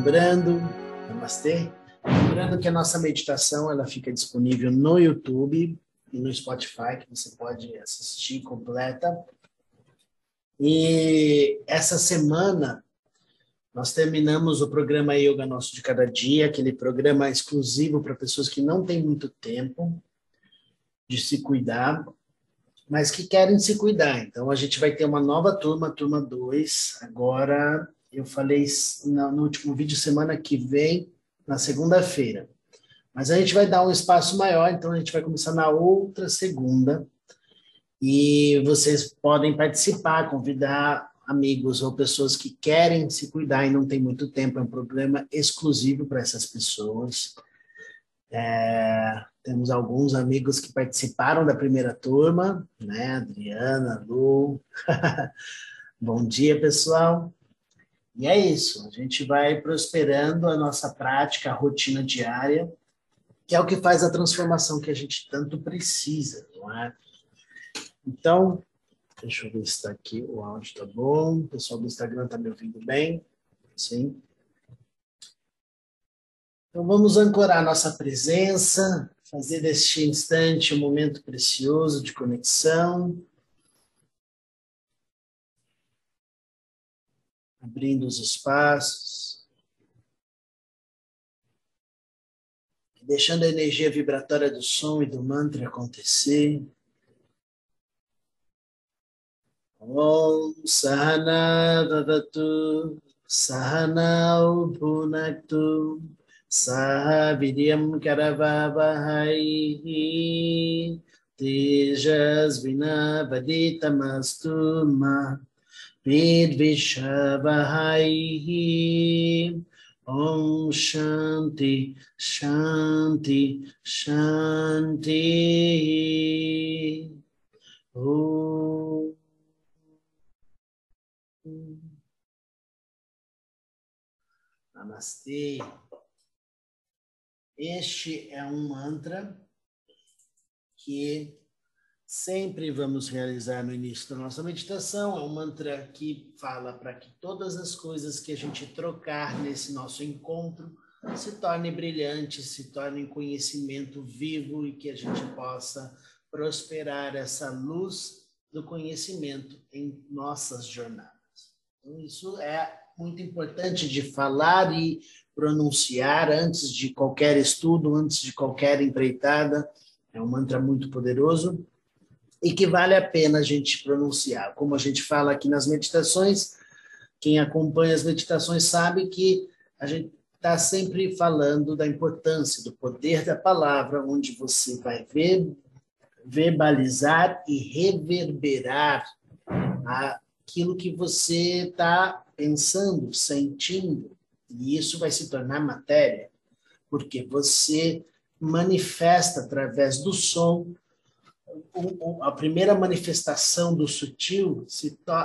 Lembrando, namastê, lembrando que a nossa meditação ela fica disponível no YouTube e no Spotify, que você pode assistir completa. E essa semana nós terminamos o programa Yoga Nosso de Cada Dia, aquele programa exclusivo para pessoas que não têm muito tempo de se cuidar, mas que querem se cuidar. Então a gente vai ter uma nova turma, turma 2. Agora, eu falei no último vídeo, semana que vem, na segunda-feira. Mas a gente vai dar um espaço maior, então a gente vai começar na outra segunda. E vocês podem participar, convidar amigos ou pessoas que querem se cuidar e não tem muito tempo, é um programa exclusivo para essas pessoas. É, temos alguns amigos que participaram da primeira turma, né? Adriana, Lu. Bom dia, pessoal. E é isso, a gente vai prosperando a nossa prática, a rotina diária, que é o que faz a transformação que a gente tanto precisa, não é? Então, Deixa eu ver se está aqui, o áudio está bom. O pessoal do Instagram está me ouvindo bem? Sim. Então vamos ancorar nossa presença, fazer deste instante um momento precioso de conexão. Abrindo os espaços. Deixando a energia vibratória do som e do mantra acontecer. Om Sahana Vavatu Sahanau Bhunaktu Saha Vidyam Karavavahai Tejas Vina Vaditamastu Vidvishavahai Om Shanti Shanti Shanti. Om. Namastê. Este é um mantra que sempre vamos realizar no início da nossa meditação. É um mantra que fala para que todas as coisas que a gente trocar nesse nosso encontro se tornem brilhantes, se tornem conhecimento vivo e que a gente possa prosperar essa luz do conhecimento em nossas jornadas. Então, isso é muito importante de falar e pronunciar antes de qualquer estudo, antes de qualquer empreitada. É um mantra muito poderoso e que vale a pena a gente pronunciar. Como a gente fala aqui nas meditações, quem acompanha as meditações sabe que a gente está sempre falando da importância, do poder da palavra, onde você vai ver, verbalizar e reverberar aquilo que você está pensando, sentindo, e isso vai se tornar matéria, porque você manifesta através do som. A primeira manifestação do sutil,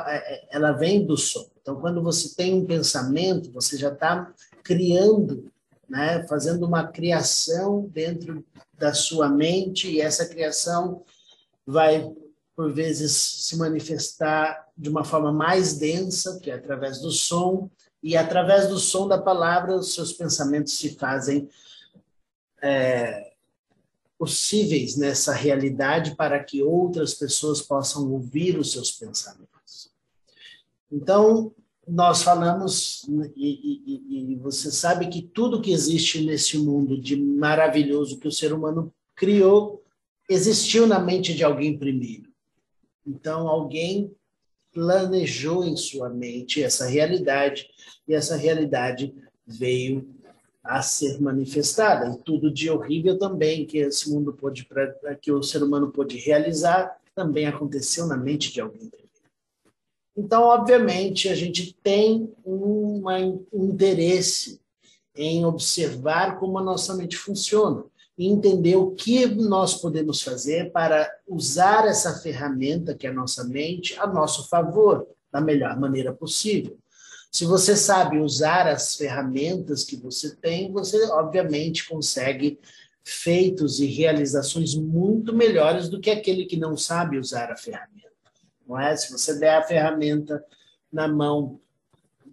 é, é, ela vem do som. Então, quando você tem um pensamento, você já está criando, né, fazendo uma criação dentro da sua mente, e essa criação vai por vezes se manifestar de uma forma mais densa, que é através do som, e através do som da palavra os seus pensamentos se fazem é, possíveis nessa realidade para que outras pessoas possam ouvir os seus pensamentos. Então, nós falamos, e, e, e, você sabe que tudo que existe nesse mundo de maravilhoso que o ser humano criou existiu na mente de alguém primeiro. Então, alguém planejou em sua mente essa realidade e essa realidade veio a ser manifestada. E tudo de horrível também que esse mundo pôde, que o ser humano pôde realizar, também aconteceu na mente de alguém. Então, obviamente, a gente tem um interesse em observar como a nossa mente funciona e entender o que nós podemos fazer para usar essa ferramenta que é a nossa mente a nosso favor, da melhor maneira possível. Se você sabe usar as ferramentas que você tem, você obviamente consegue feitos e realizações muito melhores do que aquele que não sabe usar a ferramenta. Não é? Se você der a ferramenta na mão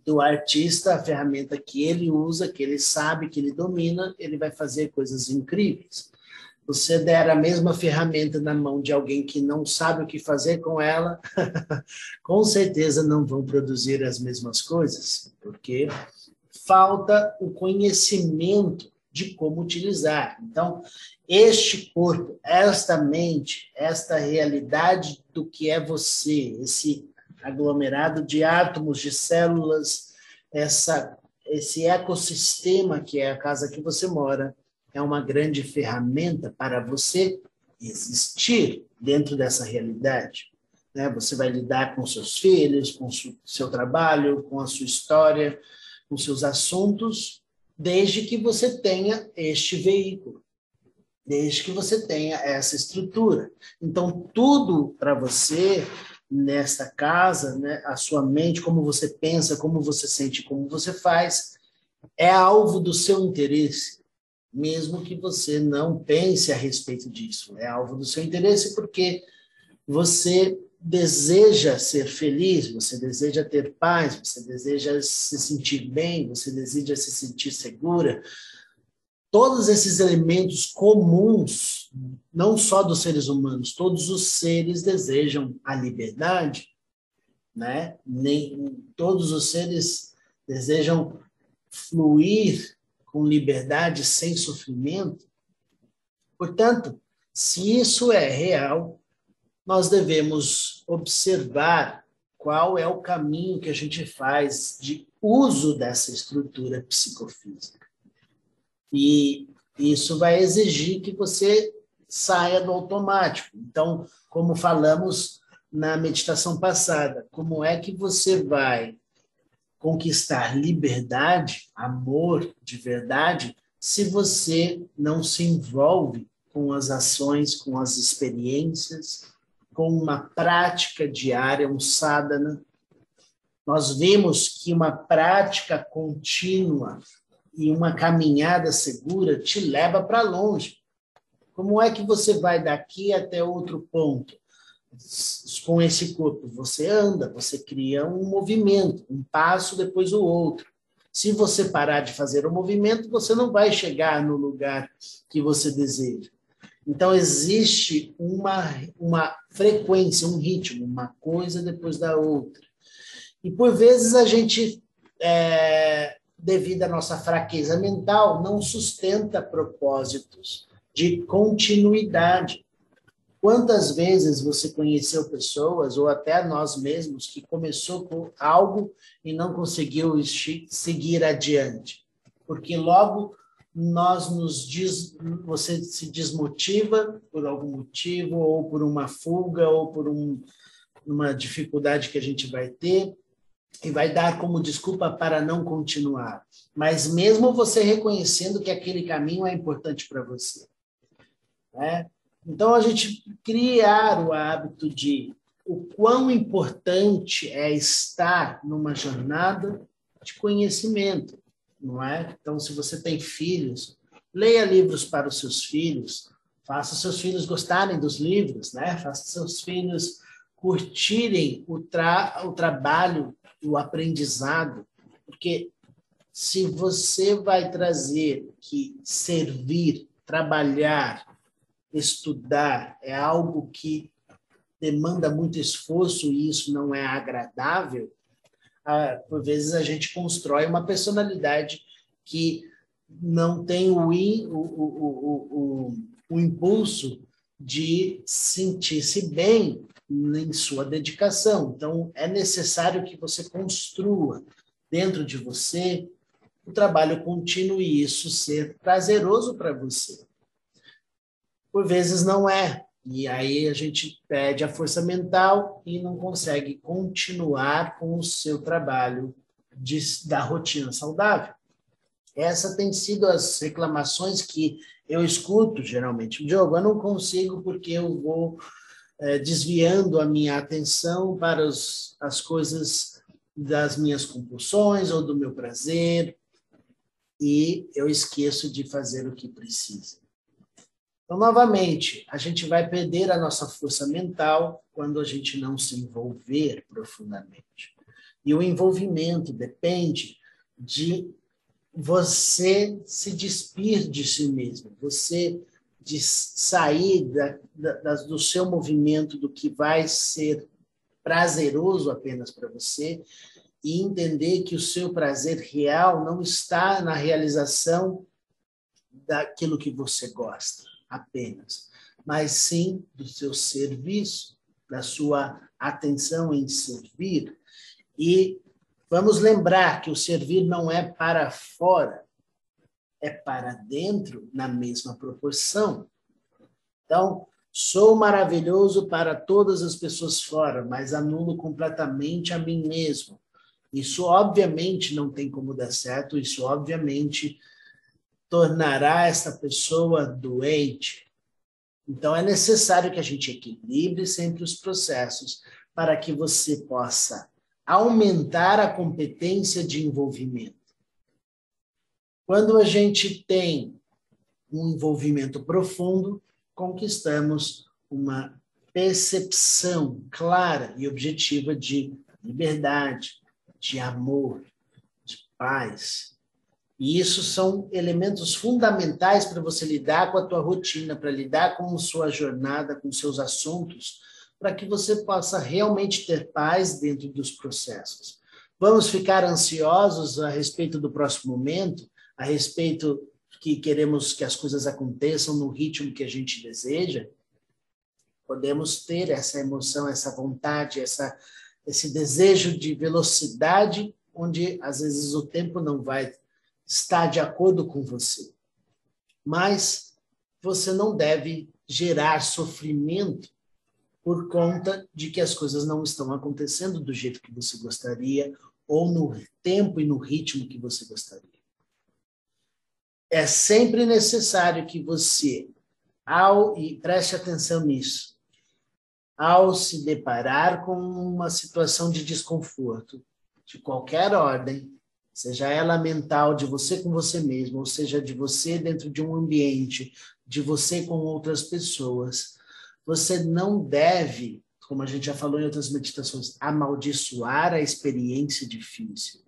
do artista, a ferramenta que ele usa, que ele sabe, que ele domina, ele vai fazer coisas incríveis. Você der a mesma ferramenta na mão de alguém que não sabe o que fazer com ela, com certeza não vão produzir as mesmas coisas, porque falta o conhecimento de como utilizar. Então, este corpo, esta mente, esta realidade do que é você, esse aglomerado de átomos, de células, essa, esse ecossistema que é a casa que você mora, é uma grande ferramenta para você existir dentro dessa realidade. Né? Você vai lidar com seus filhos, com seu trabalho, com a sua história, com seus assuntos, desde que você tenha este veículo, desde que você tenha essa estrutura. Então, tudo para você nesta casa, né, a sua mente, como você pensa, como você sente, como você faz, é alvo do seu interesse, mesmo que você não pense a respeito disso. É alvo do seu interesse porque você deseja ser feliz, você deseja ter paz, você deseja se sentir bem, você deseja se sentir segura, todos esses elementos comuns, não só dos seres humanos, todos os seres desejam a liberdade, né? Nem todos os seres desejam fluir com liberdade sem sofrimento. Portanto, se isso é real, nós devemos observar qual é o caminho que a gente faz de uso dessa estrutura psicofísica. E isso vai exigir que você saia do automático. Então, como falamos na meditação passada, como é que você vai conquistar liberdade, amor de verdade, se você não se envolve com as ações, com as experiências, com uma prática diária, um sadhana. Nós vimos que uma prática contínua e uma caminhada segura te leva para longe. Como é que você vai daqui até outro ponto? Com esse corpo, você anda, você cria um movimento, um passo depois o outro. Se você parar de fazer o movimento, você não vai chegar no lugar que você deseja. Então, existe uma, uma frequência, um ritmo, uma coisa depois da outra. E, por vezes, a gente é, devido à nossa fraqueza mental, não sustenta propósitos de continuidade. Quantas vezes você conheceu pessoas, ou até nós mesmos, que começou com algo e não conseguiu seguir adiante? Porque logo nós nos diz, você se desmotiva por algum motivo, ou por uma fuga, ou por um, uma dificuldade que a gente vai ter, e vai dar como desculpa para não continuar. Mas mesmo você reconhecendo que aquele caminho é importante para você. Né? Então, a gente criar o hábito de o quão importante é estar numa jornada de conhecimento, não é? Então, se você tem filhos, leia livros para os seus filhos, faça seus filhos gostarem dos livros, né? Faça seus filhos curtirem o, tra o trabalho o aprendizado, porque se você vai trazer que servir, trabalhar, estudar é algo que demanda muito esforço e isso não é agradável, por vezes a gente constrói uma personalidade que não tem o, o, o, o impulso de sentir-se bem em sua dedicação. Então, é necessário que você construa dentro de você o trabalho contínuo e isso ser prazeroso para você. Por vezes não é. E aí a gente perde a força mental e não consegue continuar com o seu trabalho de, da rotina saudável. Essa tem sido as reclamações que eu escuto geralmente. Diogo, eu não consigo porque eu vou é, desviando a minha atenção para os, as coisas das minhas compulsões ou do meu prazer, e eu esqueço de fazer o que precisa. Então, novamente, a gente vai perder a nossa força mental quando a gente não se envolver profundamente. E o envolvimento depende de você se despir de si mesmo, você de sair da, da, do seu movimento, do que vai ser prazeroso apenas para você, e entender que o seu prazer real não está na realização daquilo que você gosta apenas, mas sim do seu serviço, da sua atenção em servir. E vamos lembrar que o servir não é para fora, é para dentro na mesma proporção. Então, sou maravilhoso para todas as pessoas fora, mas anulo completamente a mim mesmo. Isso obviamente não tem como dar certo, isso obviamente tornará essa pessoa doente. Então é necessário que a gente equilibre sempre os processos para que você possa aumentar a competência de envolvimento. Quando a gente tem um envolvimento profundo, conquistamos uma percepção clara e objetiva de liberdade, de amor, de paz. E isso são elementos fundamentais para você lidar com a tua rotina, para lidar com a sua jornada, com seus assuntos, para que você possa realmente ter paz dentro dos processos. Vamos ficar ansiosos a respeito do próximo momento, a respeito que queremos que as coisas aconteçam no ritmo que a gente deseja? Podemos ter essa emoção, essa vontade, essa esse desejo de velocidade, onde às vezes o tempo não vai estar de acordo com você. Mas você não deve gerar sofrimento por conta de que as coisas não estão acontecendo do jeito que você gostaria ou no tempo e no ritmo que você gostaria. É sempre necessário que você, ao e preste atenção nisso, ao se deparar com uma situação de desconforto, de qualquer ordem, seja ela mental, de você com você mesmo, ou seja, de você dentro de um ambiente, de você com outras pessoas, você não deve, como a gente já falou em outras meditações, amaldiçoar a experiência difícil.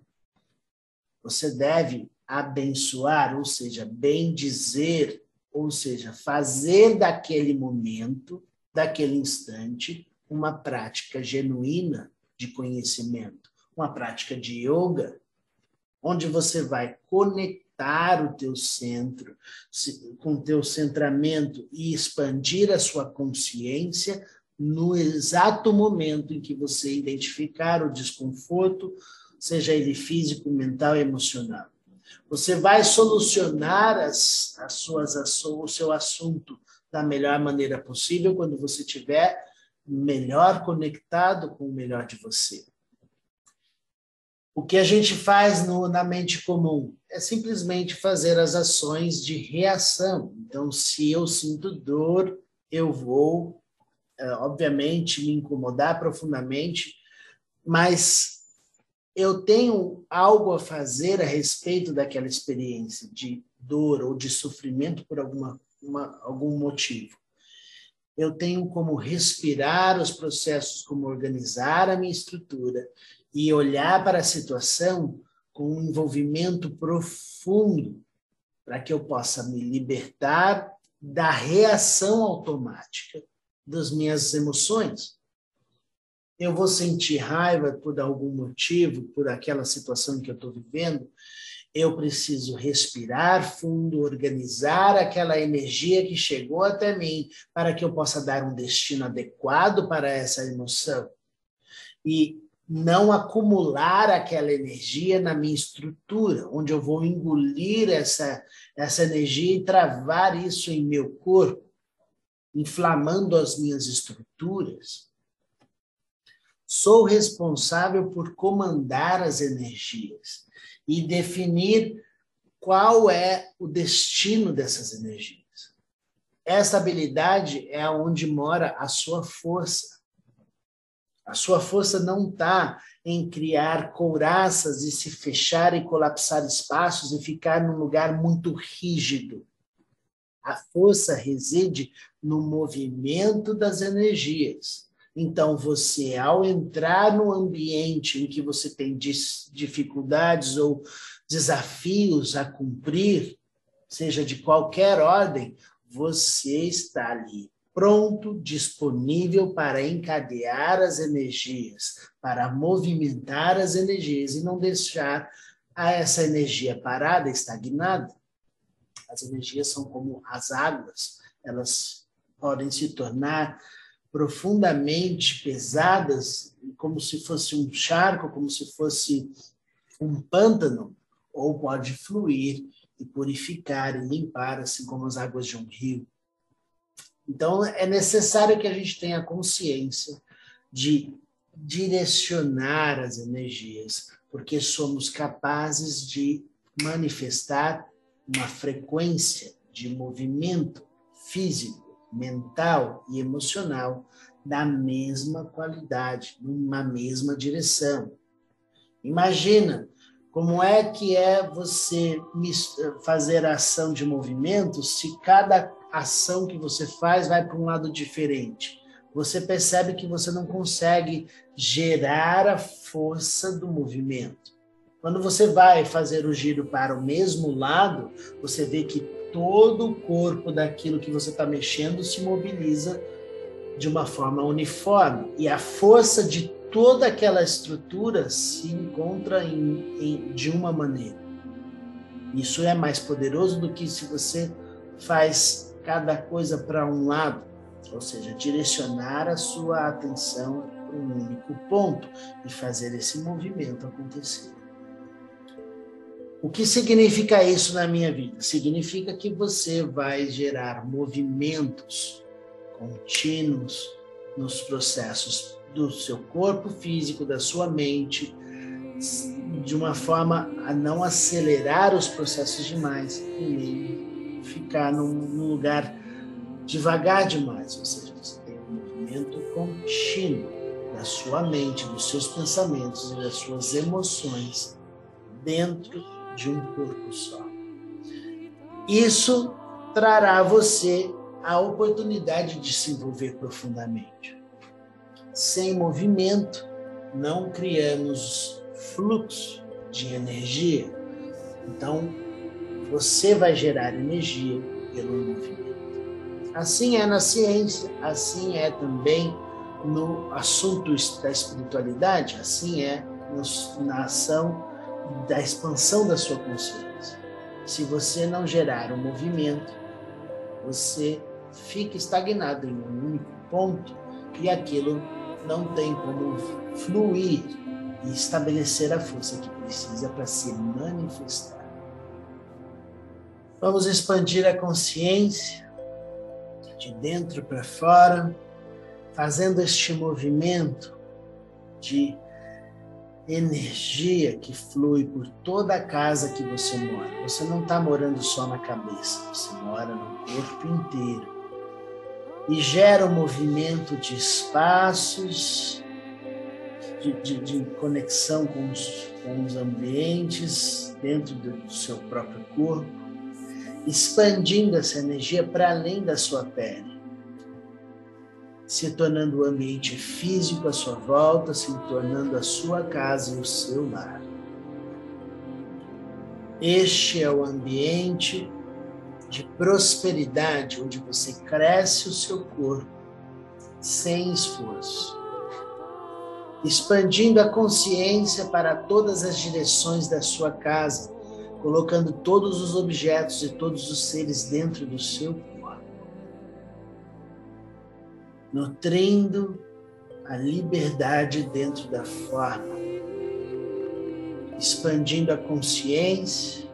Você deve abençoar, ou seja, bem dizer, ou seja, fazer daquele momento daquele instante, uma prática genuína de conhecimento, uma prática de yoga, onde você vai conectar o teu centro com o teu centramento e expandir a sua consciência no exato momento em que você identificar o desconforto, seja ele físico, mental, emocional. Você vai solucionar as, as suas, o seu assunto da melhor maneira possível quando você estiver melhor conectado com o melhor de você. O que a gente faz no, na mente comum é simplesmente fazer as ações de reação. Então, se eu sinto dor, eu vou, é, obviamente, me incomodar profundamente, mas eu tenho algo a fazer a respeito daquela experiência de dor ou de sofrimento por alguma uma, algum motivo. Eu tenho como respirar os processos, como organizar a minha estrutura e olhar para a situação com um envolvimento profundo, para que eu possa me libertar da reação automática das minhas emoções. Eu vou sentir raiva por algum motivo, por aquela situação que eu estou vivendo, eu preciso respirar fundo, organizar aquela energia que chegou até mim para que eu possa dar um destino adequado para essa emoção. E não acumular aquela energia na minha estrutura, onde eu vou engolir essa, essa energia e travar isso em meu corpo, inflamando as minhas estruturas. Sou responsável por comandar as energias e definir qual é o destino dessas energias. Essa habilidade é onde mora a sua força. A sua força não está em criar couraças e se fechar e colapsar espaços e ficar num lugar muito rígido. A força reside no movimento das energias, Então, você, ao entrar no ambiente em que você tem dificuldades ou desafios a cumprir, seja de qualquer ordem, você está ali pronto, disponível para encadear as energias, para movimentar as energias e não deixar essa energia parada, estagnada. As energias são como as águas, elas podem se tornar profundamente pesadas, como se fosse um charco, como se fosse um pântano, ou pode fluir e purificar e limpar, assim como as águas de um rio. Então, é necessário que a gente tenha consciência de direcionar as energias, porque somos capazes de manifestar uma frequência de movimento físico mental e emocional da mesma qualidade, numa mesma direção. Imagina como é que é você fazer ação de movimento se cada ação que você faz vai para um lado diferente? Você percebe que você não consegue gerar a força do movimento. Quando você vai fazer o giro para o mesmo lado, você vê que todo o corpo daquilo que você está mexendo se mobiliza de uma forma uniforme e a força de toda aquela estrutura se encontra em, em, de uma maneira. Isso é mais poderoso do que se você faz cada coisa para um lado, ou seja, direcionar a sua atenção para um único ponto e fazer esse movimento acontecer. O que significa isso na minha vida? Significa que você vai gerar movimentos contínuos nos processos do seu corpo físico, da sua mente, de uma forma a não acelerar os processos demais e nem ficar num, num lugar devagar demais. Ou seja, você tem um movimento contínuo da sua mente, dos seus pensamentos e das suas emoções dentro de um corpo só. Isso trará a você a oportunidade de se envolver profundamente. Sem movimento, não criamos fluxo de energia. Então, você vai gerar energia pelo movimento. Assim é na ciência, assim é também no assunto da espiritualidade, assim é na ação da expansão da sua consciência. Se você não gerar um movimento, você fica estagnado em um único ponto e aquilo não tem como fluir e estabelecer a força que precisa para se manifestar. Vamos expandir a consciência de dentro para fora, fazendo este movimento de energia que flui por toda a casa que você mora. Você não está morando só na cabeça, você mora no corpo inteiro. E gera um movimento de espaços, de, de, de conexão com os, com os ambientes dentro do seu próprio corpo, expandindo essa energia para além da sua pele se tornando o ambiente físico à sua volta, se tornando a sua casa e o seu lar. Este é o ambiente de prosperidade, onde você cresce o seu corpo sem esforço, expandindo a consciência para todas as direções da sua casa, colocando todos os objetos e todos os seres dentro do seu corpo nutrindo a liberdade dentro da forma, expandindo a consciência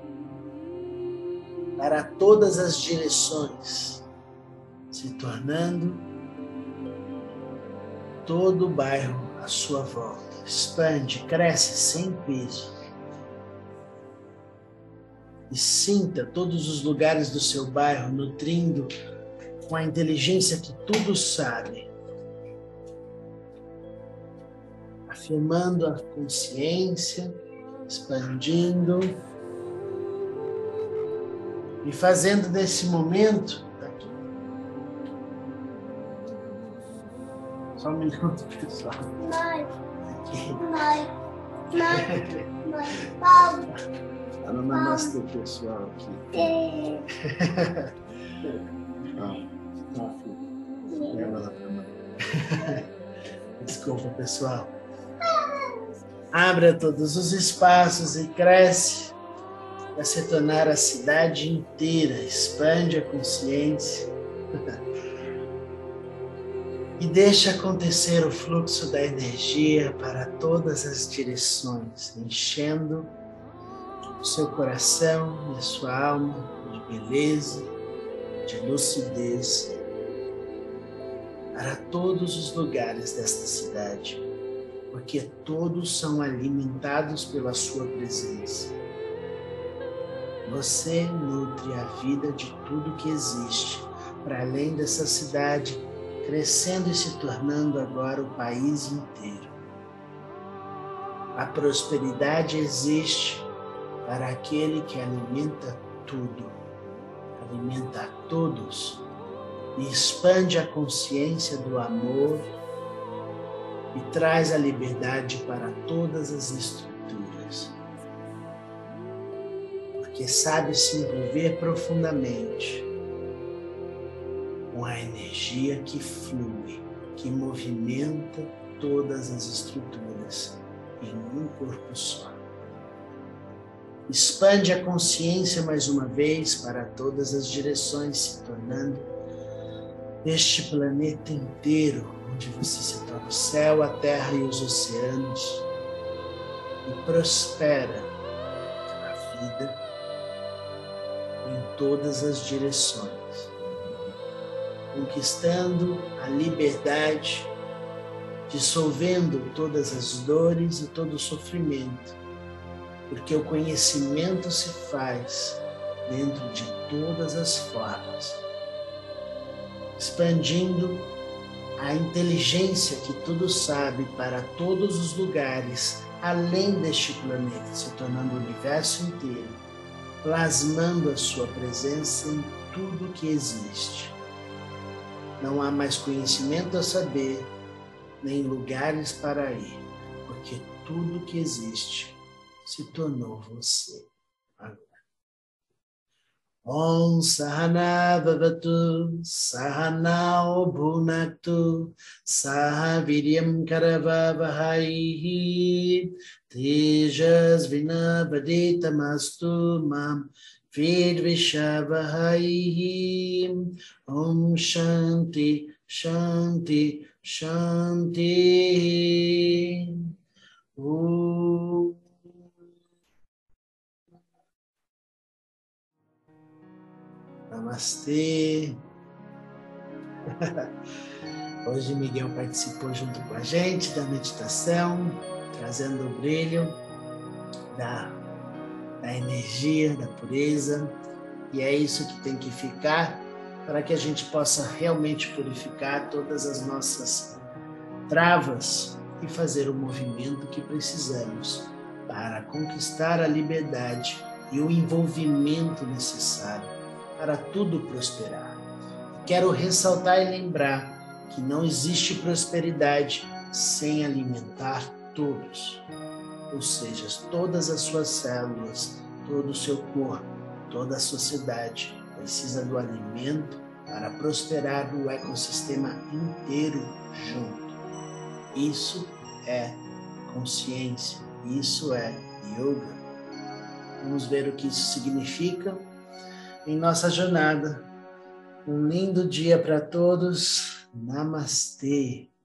para todas as direções, se tornando todo o bairro à sua volta. Expande, cresce sem peso. E sinta todos os lugares do seu bairro nutrindo com a inteligência que tudo sabe, afirmando a consciência, expandindo e fazendo desse momento Só um minuto, pessoal. Mãe, Aqui. mãe, mãe, mãe, Paulo, Tá no namastê, pessoal, aqui. filho. Leva lá pra mãe. Desculpa, pessoal. Abra todos os espaços e cresce para se tornar a cidade inteira. Expande a consciência. E deixa acontecer o fluxo da energia para todas as direções, enchendo o seu coração e a sua alma de beleza, de lucidez para todos os lugares desta cidade, porque todos são alimentados pela sua presença. Você nutre a vida de tudo que existe, para além dessa cidade, crescendo e se tornando agora o país inteiro. A prosperidade existe para aquele que alimenta tudo, alimenta a todos e expande a consciência do amor e traz a liberdade para todas as estruturas. Porque sabe se envolver profundamente com a energia que flui, que movimenta todas as estruturas em um corpo só. Expande a consciência mais uma vez para todas as direções, se tornando este planeta inteiro, onde você se torna o céu, a terra e os oceanos, e prospera a vida em todas as direções, conquistando a liberdade, dissolvendo todas as dores e todo o sofrimento, porque o conhecimento se faz dentro de todas as formas expandindo a inteligência que tudo sabe para todos os lugares além deste planeta, se tornando o universo inteiro, plasmando a sua presença em tudo que existe. Não há mais conhecimento a saber, nem lugares para ir, porque tudo que existe se tornou você. Om Sahana Bhavatu Sahanao Bhunaktu Saha Viryam Karavavahai Tejas Vinabhaditamastu Mam Vidvishavahai Om Shanti Shanti Shanti Om Namastê. Hoje Miguel participou junto com a gente da meditação, trazendo o brilho da, da energia, da pureza. E é isso que tem que ficar para que a gente possa realmente purificar todas as nossas travas e fazer o movimento que precisamos para conquistar a liberdade e o envolvimento necessário para tudo prosperar. Quero ressaltar e lembrar que não existe prosperidade sem alimentar todos, ou seja, todas as suas células, todo o seu corpo, toda a sociedade precisa do alimento para prosperar o ecossistema inteiro junto. Isso é consciência, isso é yoga. Vamos ver o que isso significa em nossa jornada. Um lindo dia para todos. Namastê.